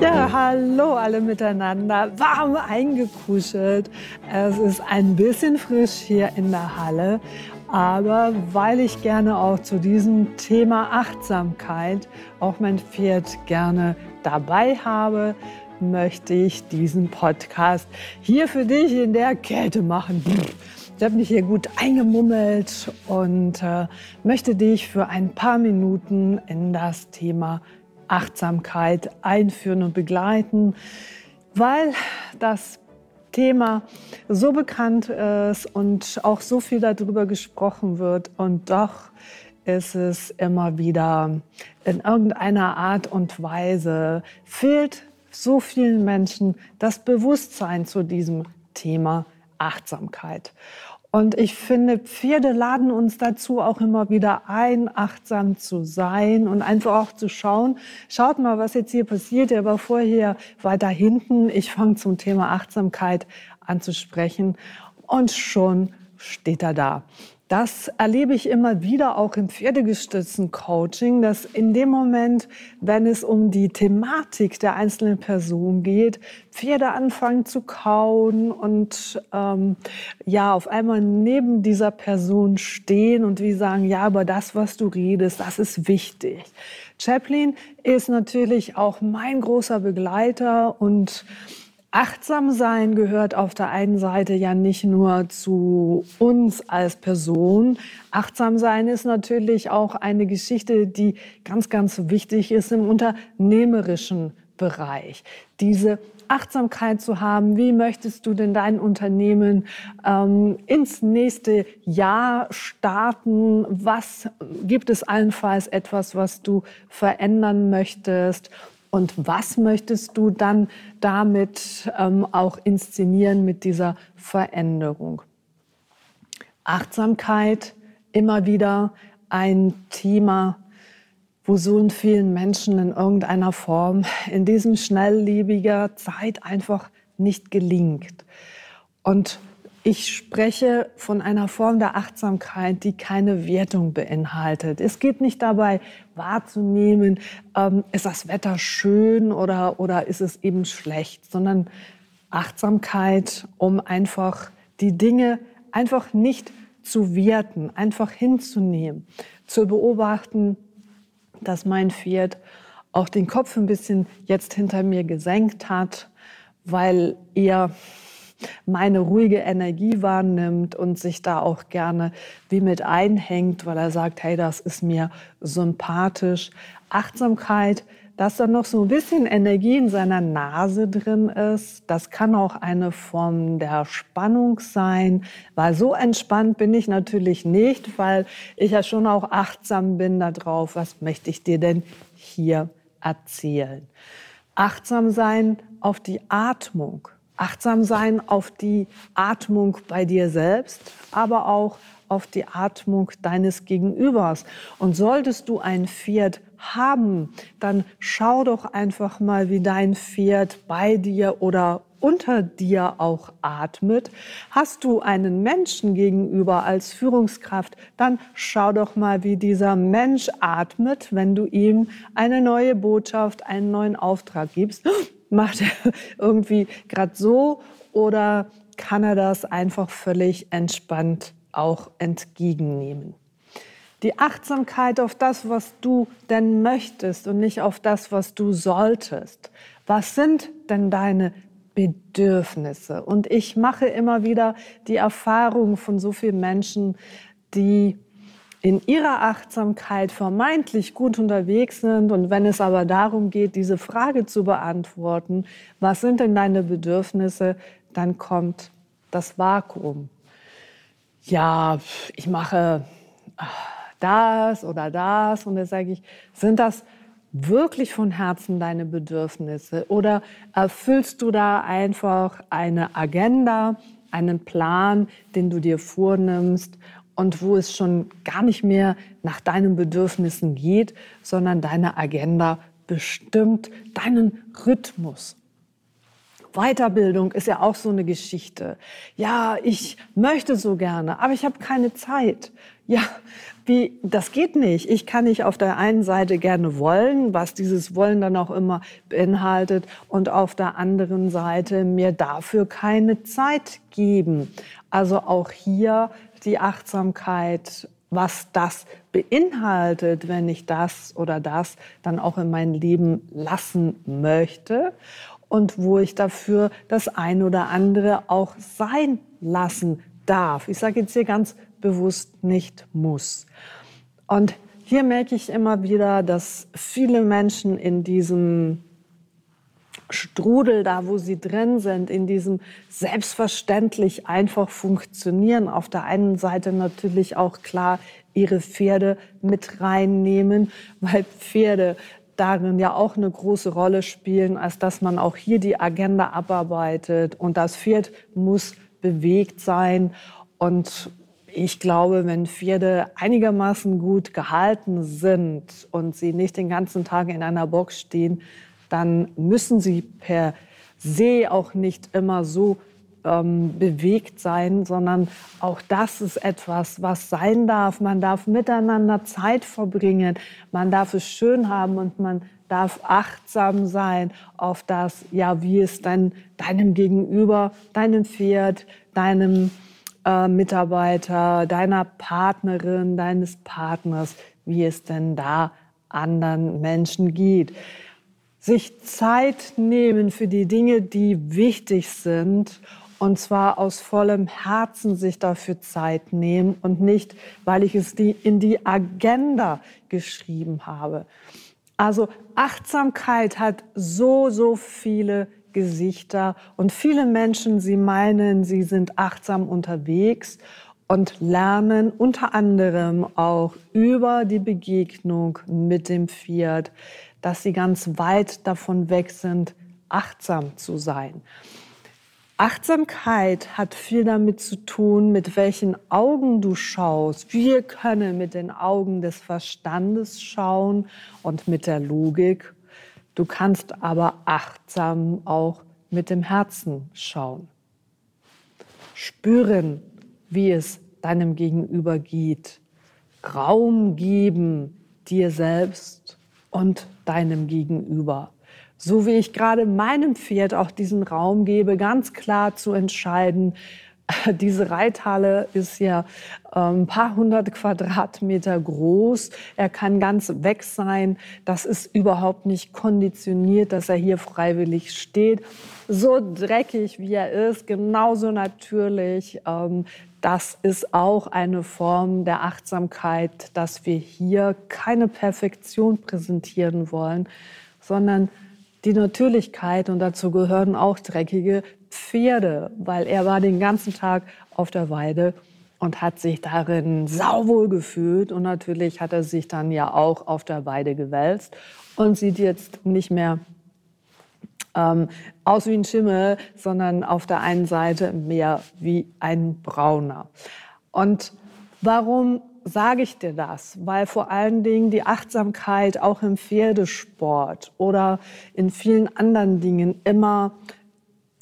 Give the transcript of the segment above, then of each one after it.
Ja, hallo alle miteinander, warm eingekuschelt. Es ist ein bisschen frisch hier in der Halle, aber weil ich gerne auch zu diesem Thema Achtsamkeit auch mein Pferd gerne dabei habe, möchte ich diesen Podcast hier für dich in der Kälte machen. Ich habe mich hier gut eingemummelt und äh, möchte dich für ein paar Minuten in das Thema Achtsamkeit einführen und begleiten, weil das Thema so bekannt ist und auch so viel darüber gesprochen wird und doch ist es immer wieder in irgendeiner Art und Weise fehlt so vielen Menschen das Bewusstsein zu diesem Thema Achtsamkeit. Und ich finde, Pferde laden uns dazu auch immer wieder ein, achtsam zu sein und einfach auch zu schauen. Schaut mal, was jetzt hier passiert. Er war vorher weiter hinten. Ich fange zum Thema Achtsamkeit an zu sprechen und schon steht er da. Das erlebe ich immer wieder auch im pferdegestützten Coaching, dass in dem Moment, wenn es um die Thematik der einzelnen Person geht, Pferde anfangen zu kauen und ähm, ja auf einmal neben dieser Person stehen und wie sagen, ja, aber das, was du redest, das ist wichtig. Chaplin ist natürlich auch mein großer Begleiter und Achtsam sein gehört auf der einen Seite ja nicht nur zu uns als Person. Achtsam sein ist natürlich auch eine Geschichte, die ganz, ganz wichtig ist im unternehmerischen Bereich. Diese Achtsamkeit zu haben, wie möchtest du denn dein Unternehmen ähm, ins nächste Jahr starten? Was gibt es allenfalls etwas, was du verändern möchtest? Und was möchtest du dann damit ähm, auch inszenieren mit dieser Veränderung? Achtsamkeit, immer wieder ein Thema, wo so vielen Menschen in irgendeiner Form in diesem schnelllebiger Zeit einfach nicht gelingt. Und ich spreche von einer Form der Achtsamkeit, die keine Wertung beinhaltet. Es geht nicht dabei wahrzunehmen, ähm, ist das Wetter schön oder, oder ist es eben schlecht, sondern Achtsamkeit, um einfach die Dinge einfach nicht zu werten, einfach hinzunehmen, zu beobachten, dass mein Pferd auch den Kopf ein bisschen jetzt hinter mir gesenkt hat, weil er meine ruhige Energie wahrnimmt und sich da auch gerne wie mit einhängt, weil er sagt, hey, das ist mir sympathisch. Achtsamkeit, dass da noch so ein bisschen Energie in seiner Nase drin ist. Das kann auch eine Form der Spannung sein, weil so entspannt bin ich natürlich nicht, weil ich ja schon auch achtsam bin darauf, was möchte ich dir denn hier erzählen. Achtsam sein auf die Atmung achtsam sein auf die Atmung bei dir selbst, aber auch auf die Atmung deines Gegenübers. Und solltest du ein Pferd haben, dann schau doch einfach mal, wie dein Pferd bei dir oder unter dir auch atmet. Hast du einen Menschen gegenüber als Führungskraft, dann schau doch mal, wie dieser Mensch atmet, wenn du ihm eine neue Botschaft, einen neuen Auftrag gibst macht er irgendwie gerade so oder kann er das einfach völlig entspannt auch entgegennehmen? Die Achtsamkeit auf das, was du denn möchtest und nicht auf das, was du solltest. Was sind denn deine Bedürfnisse? Und ich mache immer wieder die Erfahrung von so vielen Menschen, die in ihrer Achtsamkeit vermeintlich gut unterwegs sind. Und wenn es aber darum geht, diese Frage zu beantworten, was sind denn deine Bedürfnisse, dann kommt das Vakuum. Ja, ich mache ah, das oder das. Und dann sage ich, sind das wirklich von Herzen deine Bedürfnisse? Oder erfüllst du da einfach eine Agenda, einen Plan, den du dir vornimmst und wo es schon gar nicht mehr nach deinen Bedürfnissen geht, sondern deine Agenda bestimmt deinen Rhythmus. Weiterbildung ist ja auch so eine Geschichte. Ja, ich möchte so gerne, aber ich habe keine Zeit. Ja, wie, das geht nicht. Ich kann nicht auf der einen Seite gerne wollen, was dieses Wollen dann auch immer beinhaltet, und auf der anderen Seite mir dafür keine Zeit geben. Also auch hier die Achtsamkeit, was das beinhaltet, wenn ich das oder das dann auch in mein Leben lassen möchte und wo ich dafür das ein oder andere auch sein lassen darf. Ich sage jetzt hier ganz bewusst nicht muss. Und hier merke ich immer wieder, dass viele Menschen in diesem Strudel, da wo sie drin sind, in diesem selbstverständlich einfach funktionieren, auf der einen Seite natürlich auch klar ihre Pferde mit reinnehmen, weil Pferde darin ja auch eine große Rolle spielen, als dass man auch hier die Agenda abarbeitet. Und das Pferd muss bewegt sein. Und ich glaube, wenn Pferde einigermaßen gut gehalten sind und sie nicht den ganzen Tag in einer Box stehen, dann müssen sie per se auch nicht immer so ähm, bewegt sein, sondern auch das ist etwas, was sein darf. Man darf miteinander Zeit verbringen, man darf es schön haben und man darf achtsam sein auf das, ja, wie es dann deinem Gegenüber, deinem Pferd, deinem äh, Mitarbeiter, deiner Partnerin, deines Partners, wie es denn da anderen Menschen geht. Sich Zeit nehmen für die Dinge, die wichtig sind und zwar aus vollem Herzen sich dafür Zeit nehmen und nicht, weil ich es die, in die Agenda geschrieben habe. Also Achtsamkeit hat so, so viele Gesichter und viele Menschen, sie meinen, sie sind achtsam unterwegs und lernen unter anderem auch über die Begegnung mit dem Pferd, dass sie ganz weit davon weg sind, achtsam zu sein. Achtsamkeit hat viel damit zu tun, mit welchen Augen du schaust. Wir können mit den Augen des Verstandes schauen und mit der Logik. Du kannst aber achtsam auch mit dem Herzen schauen. Spüren, wie es deinem Gegenüber geht. Raum geben dir selbst und deinem Gegenüber so wie ich gerade meinem Pferd auch diesen Raum gebe, ganz klar zu entscheiden, diese Reithalle ist ja ein ähm, paar hundert Quadratmeter groß. Er kann ganz weg sein. Das ist überhaupt nicht konditioniert, dass er hier freiwillig steht. So dreckig wie er ist, genauso natürlich. Ähm, das ist auch eine Form der Achtsamkeit, dass wir hier keine Perfektion präsentieren wollen, sondern die Natürlichkeit und dazu gehören auch dreckige Pferde, weil er war den ganzen Tag auf der Weide und hat sich darin sauwohl gefühlt und natürlich hat er sich dann ja auch auf der Weide gewälzt und sieht jetzt nicht mehr ähm, aus wie ein Schimmel, sondern auf der einen Seite mehr wie ein Brauner. Und warum sage ich dir das? Weil vor allen Dingen die Achtsamkeit auch im Pferdesport oder in vielen anderen Dingen immer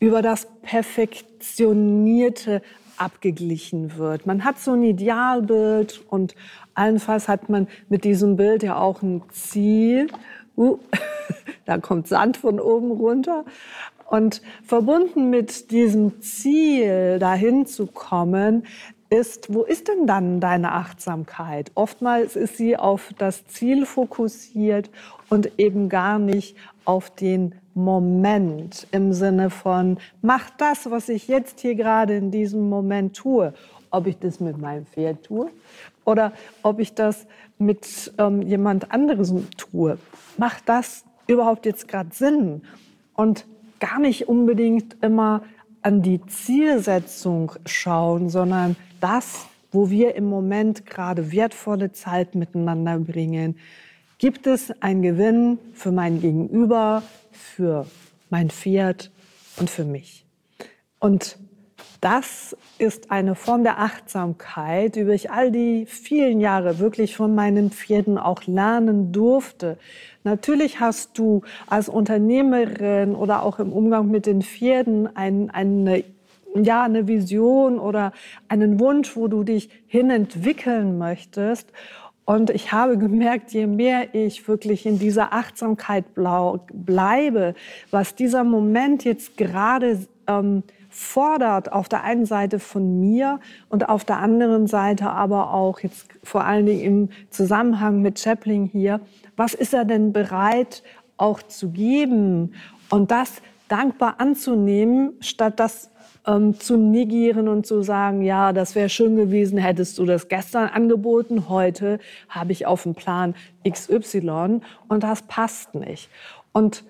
über das Perfektionierte abgeglichen wird. Man hat so ein Idealbild und allenfalls hat man mit diesem Bild ja auch ein Ziel. Uh, da kommt Sand von oben runter. Und verbunden mit diesem Ziel, dahin zu kommen, ist, wo ist denn dann deine Achtsamkeit? Oftmals ist sie auf das Ziel fokussiert und eben gar nicht auf den Moment im Sinne von, mach das, was ich jetzt hier gerade in diesem Moment tue. Ob ich das mit meinem Pferd tue oder ob ich das mit ähm, jemand anderes tue. Macht das überhaupt jetzt gerade Sinn? Und gar nicht unbedingt immer an die Zielsetzung schauen, sondern das, wo wir im Moment gerade wertvolle Zeit miteinander bringen. Gibt es einen Gewinn für mein Gegenüber, für mein Pferd und für mich? Und das ist eine Form der Achtsamkeit, die ich all die vielen Jahre wirklich von meinen Pferden auch lernen durfte. Natürlich hast du als Unternehmerin oder auch im Umgang mit den Pferden ein, eine ja, eine Vision oder einen Wunsch, wo du dich hin entwickeln möchtest. Und ich habe gemerkt, je mehr ich wirklich in dieser Achtsamkeit bleibe, was dieser Moment jetzt gerade ähm, fordert, auf der einen Seite von mir und auf der anderen Seite aber auch jetzt vor allen Dingen im Zusammenhang mit Chaplin hier, was ist er denn bereit auch zu geben und das dankbar anzunehmen, statt das ähm, zu negieren und zu sagen, ja, das wäre schön gewesen, hättest du das gestern angeboten, heute habe ich auf dem Plan XY und das passt nicht. Und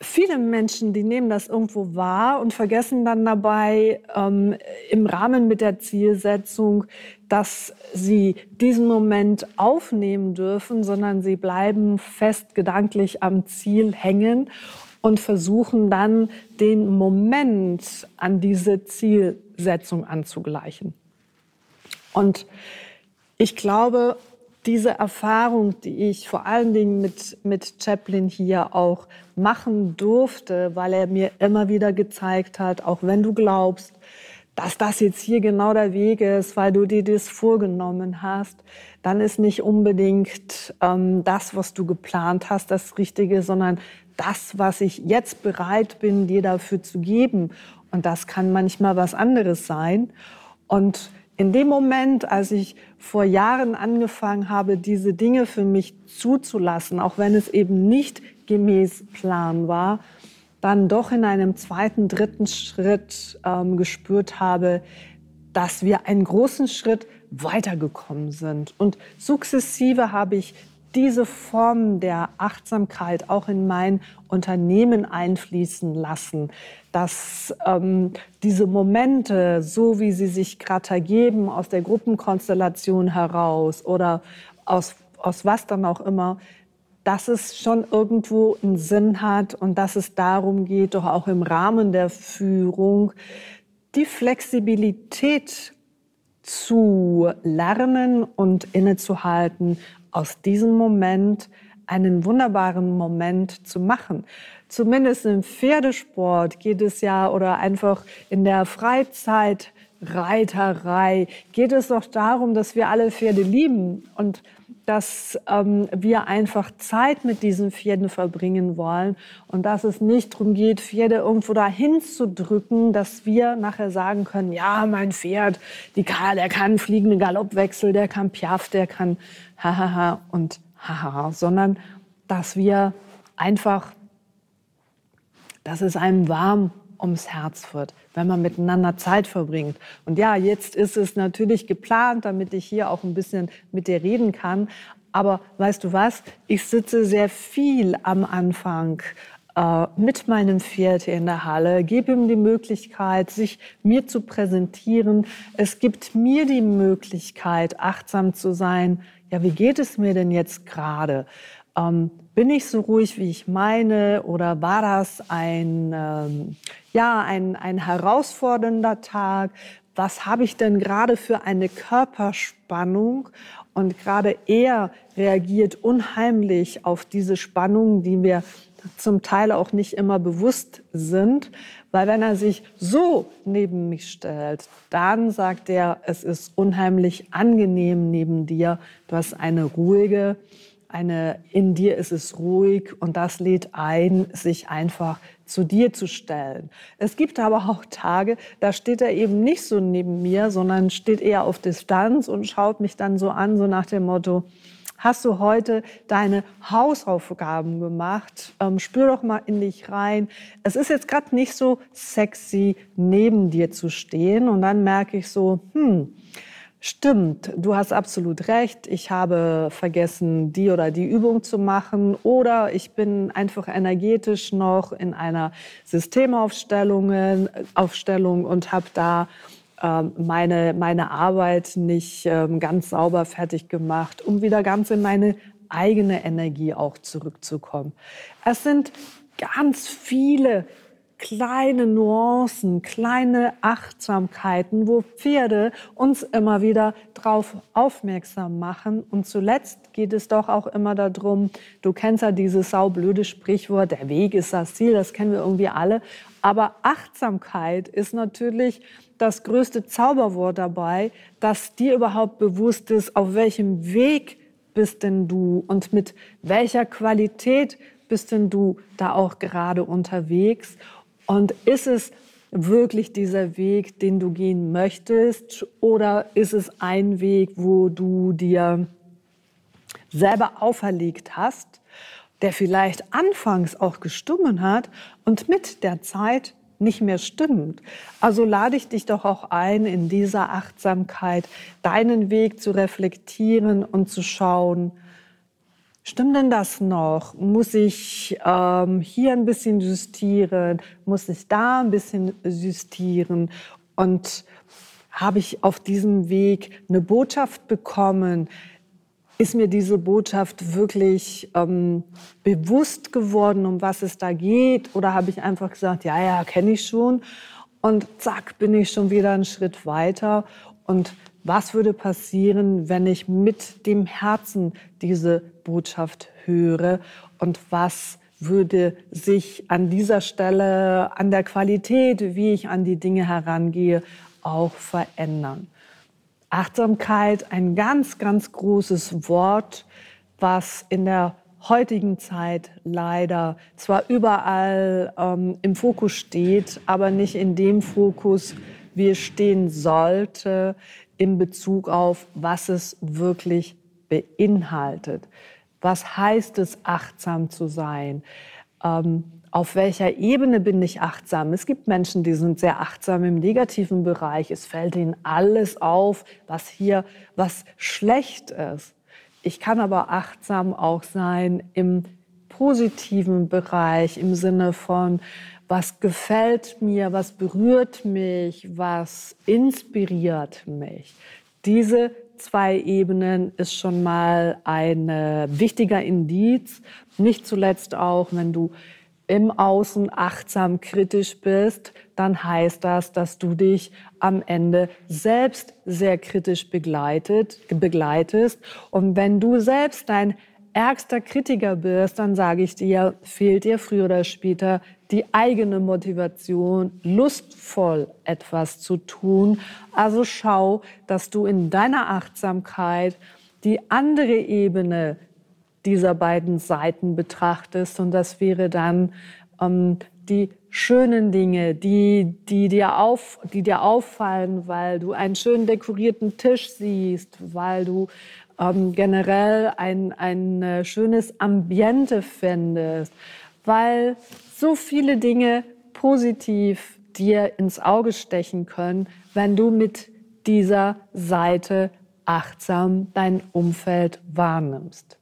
viele Menschen, die nehmen das irgendwo wahr und vergessen dann dabei ähm, im Rahmen mit der Zielsetzung, dass sie diesen Moment aufnehmen dürfen, sondern sie bleiben fest gedanklich am Ziel hängen und versuchen dann den Moment an diese Zielsetzung anzugleichen. Und ich glaube, diese Erfahrung, die ich vor allen Dingen mit, mit Chaplin hier auch machen durfte, weil er mir immer wieder gezeigt hat, auch wenn du glaubst, dass das jetzt hier genau der Weg ist, weil du dir das vorgenommen hast, dann ist nicht unbedingt ähm, das, was du geplant hast, das Richtige, sondern das, was ich jetzt bereit bin, dir dafür zu geben. Und das kann manchmal was anderes sein. Und in dem Moment, als ich vor Jahren angefangen habe, diese Dinge für mich zuzulassen, auch wenn es eben nicht gemäß Plan war, dann doch in einem zweiten, dritten Schritt ähm, gespürt habe, dass wir einen großen Schritt weitergekommen sind. Und sukzessive habe ich diese Form der Achtsamkeit auch in mein Unternehmen einfließen lassen, dass ähm, diese Momente, so wie sie sich gerade ergeben aus der Gruppenkonstellation heraus oder aus, aus was dann auch immer, dass es schon irgendwo einen Sinn hat und dass es darum geht, doch auch im Rahmen der Führung die Flexibilität zu lernen und innezuhalten aus diesem Moment einen wunderbaren Moment zu machen. Zumindest im Pferdesport geht es ja oder einfach in der Freizeitreiterei geht es doch darum, dass wir alle Pferde lieben und dass ähm, wir einfach Zeit mit diesen Pferden verbringen wollen und dass es nicht darum geht, Pferde irgendwo dahin zu drücken, dass wir nachher sagen können, ja, mein Pferd, die der kann fliegende Galoppwechsel, der kann Piaf, der kann hahaha und hahaha, sondern dass wir einfach, dass es einem warm ums Herz wird, wenn man miteinander Zeit verbringt. Und ja, jetzt ist es natürlich geplant, damit ich hier auch ein bisschen mit dir reden kann. Aber weißt du was? Ich sitze sehr viel am Anfang äh, mit meinem Pferd in der Halle, gebe ihm die Möglichkeit, sich mir zu präsentieren. Es gibt mir die Möglichkeit, achtsam zu sein. Ja, wie geht es mir denn jetzt gerade? Ähm, bin ich so ruhig, wie ich meine? Oder war das ein, ähm, ja, ein, ein herausfordernder Tag? Was habe ich denn gerade für eine Körperspannung? Und gerade er reagiert unheimlich auf diese Spannung, die wir zum Teil auch nicht immer bewusst sind. Weil wenn er sich so neben mich stellt, dann sagt er, es ist unheimlich angenehm neben dir. Du hast eine ruhige, eine, in dir ist es ruhig und das lädt ein, sich einfach zu dir zu stellen. Es gibt aber auch Tage, da steht er eben nicht so neben mir, sondern steht eher auf Distanz und schaut mich dann so an, so nach dem Motto, hast du heute deine Hausaufgaben gemacht? Ähm, spür doch mal in dich rein. Es ist jetzt gerade nicht so sexy, neben dir zu stehen. Und dann merke ich so, hm, Stimmt, du hast absolut recht. Ich habe vergessen, die oder die Übung zu machen oder ich bin einfach energetisch noch in einer Systemaufstellung Aufstellung und habe da meine, meine Arbeit nicht ähm, ganz sauber fertig gemacht, um wieder ganz in meine eigene Energie auch zurückzukommen. Es sind ganz viele kleine Nuancen, kleine Achtsamkeiten, wo Pferde uns immer wieder drauf aufmerksam machen. Und zuletzt geht es doch auch immer darum, du kennst ja dieses saublöde Sprichwort, der Weg ist das Ziel, das kennen wir irgendwie alle. Aber Achtsamkeit ist natürlich das größte Zauberwort dabei, dass dir überhaupt bewusst ist, auf welchem Weg bist denn du und mit welcher Qualität bist denn du da auch gerade unterwegs und ist es wirklich dieser Weg, den du gehen möchtest? Oder ist es ein Weg, wo du dir selber auferlegt hast, der vielleicht anfangs auch gestummen hat und mit der Zeit nicht mehr stimmt. Also lade ich dich doch auch ein, in dieser Achtsamkeit deinen Weg zu reflektieren und zu schauen, Stimmt denn das noch? Muss ich ähm, hier ein bisschen justieren? Muss ich da ein bisschen justieren? Und habe ich auf diesem Weg eine Botschaft bekommen? Ist mir diese Botschaft wirklich ähm, bewusst geworden, um was es da geht? Oder habe ich einfach gesagt, ja, ja, kenne ich schon? Und zack, bin ich schon wieder einen Schritt weiter. Und was würde passieren, wenn ich mit dem Herzen diese Botschaft höre und was würde sich an dieser Stelle, an der Qualität, wie ich an die Dinge herangehe, auch verändern. Achtsamkeit, ein ganz, ganz großes Wort, was in der heutigen Zeit leider zwar überall ähm, im Fokus steht, aber nicht in dem Fokus, wie es stehen sollte, in Bezug auf, was es wirklich beinhaltet. Was heißt es, achtsam zu sein? Ähm, auf welcher Ebene bin ich achtsam? Es gibt Menschen, die sind sehr achtsam im negativen Bereich. Es fällt ihnen alles auf, was hier, was schlecht ist. Ich kann aber achtsam auch sein im positiven Bereich, im Sinne von, was gefällt mir, was berührt mich, was inspiriert mich. Diese zwei Ebenen ist schon mal ein wichtiger Indiz. Nicht zuletzt auch, wenn du im Außen achtsam kritisch bist, dann heißt das, dass du dich am Ende selbst sehr kritisch begleitet, begleitest. Und wenn du selbst dein ärgster Kritiker bist, dann sage ich dir, fehlt dir früher oder später die eigene Motivation, lustvoll etwas zu tun. Also schau, dass du in deiner Achtsamkeit die andere Ebene dieser beiden Seiten betrachtest. Und das wäre dann ähm, die schönen Dinge, die, die, dir auf, die dir auffallen, weil du einen schön dekorierten Tisch siehst, weil du ähm, generell ein, ein äh, schönes Ambiente findest, weil so viele Dinge positiv dir ins Auge stechen können, wenn du mit dieser Seite achtsam dein Umfeld wahrnimmst.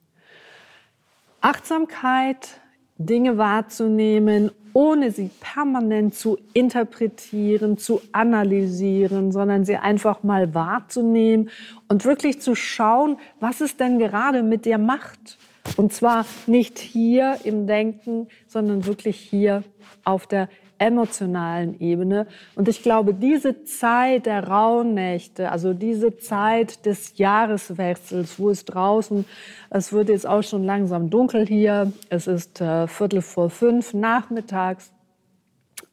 Achtsamkeit, Dinge wahrzunehmen, ohne sie permanent zu interpretieren, zu analysieren, sondern sie einfach mal wahrzunehmen und wirklich zu schauen, was es denn gerade mit dir macht. Und zwar nicht hier im Denken, sondern wirklich hier auf der emotionalen Ebene. Und ich glaube, diese Zeit der Rauhnächte, also diese Zeit des Jahreswechsels, wo es draußen, es wird jetzt auch schon langsam dunkel hier, es ist äh, Viertel vor fünf nachmittags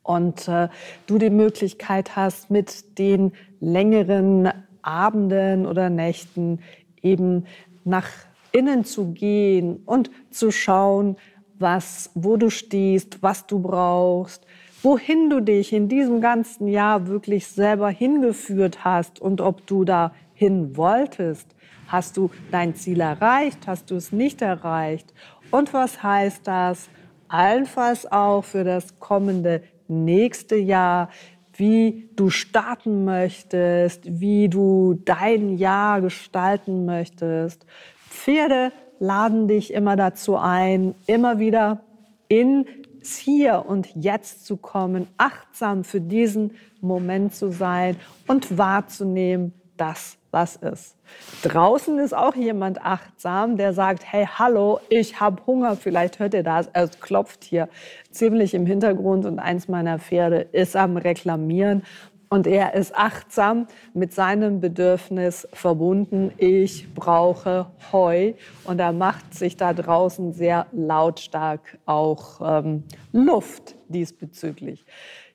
und äh, du die Möglichkeit hast, mit den längeren Abenden oder Nächten eben nach innen zu gehen und zu schauen, was, wo du stehst, was du brauchst, wohin du dich in diesem ganzen Jahr wirklich selber hingeführt hast und ob du da hin wolltest. Hast du dein Ziel erreicht? Hast du es nicht erreicht? Und was heißt das allenfalls auch für das kommende nächste Jahr? wie du starten möchtest, wie du dein Jahr gestalten möchtest. Pferde laden dich immer dazu ein, immer wieder ins Hier und Jetzt zu kommen, achtsam für diesen Moment zu sein und wahrzunehmen, dass was ist. Draußen ist auch jemand achtsam, der sagt, hey, hallo, ich habe Hunger. Vielleicht hört ihr das. Es klopft hier ziemlich im Hintergrund und eins meiner Pferde ist am Reklamieren. Und er ist achtsam mit seinem Bedürfnis verbunden. Ich brauche Heu. Und er macht sich da draußen sehr lautstark auch ähm, Luft diesbezüglich.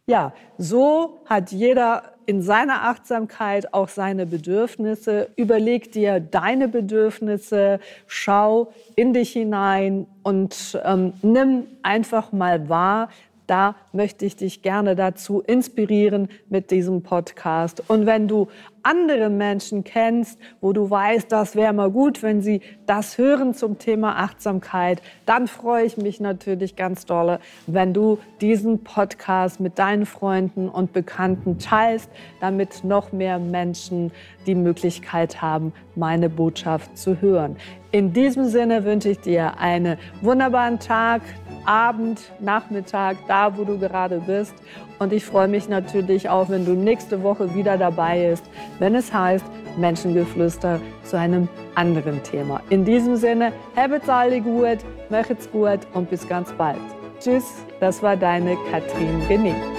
Ja, so hat jeder in seiner Achtsamkeit auch seine Bedürfnisse. Überleg dir deine Bedürfnisse, schau in dich hinein und ähm, nimm einfach mal wahr, da möchte ich dich gerne dazu inspirieren mit diesem Podcast. Und wenn du andere Menschen kennst, wo du weißt, das wäre mal gut, wenn sie das hören zum Thema Achtsamkeit, dann freue ich mich natürlich ganz dolle, wenn du diesen Podcast mit deinen Freunden und Bekannten teilst, damit noch mehr Menschen die Möglichkeit haben, meine Botschaft zu hören. In diesem Sinne wünsche ich dir einen wunderbaren Tag, Abend, Nachmittag, da wo du gerade bist. Und ich freue mich natürlich auch, wenn du nächste Woche wieder dabei bist, wenn es heißt Menschengeflüster zu einem anderen Thema. In diesem Sinne, habt's alle gut, macht's gut und bis ganz bald. Tschüss, das war deine Katrin Genick.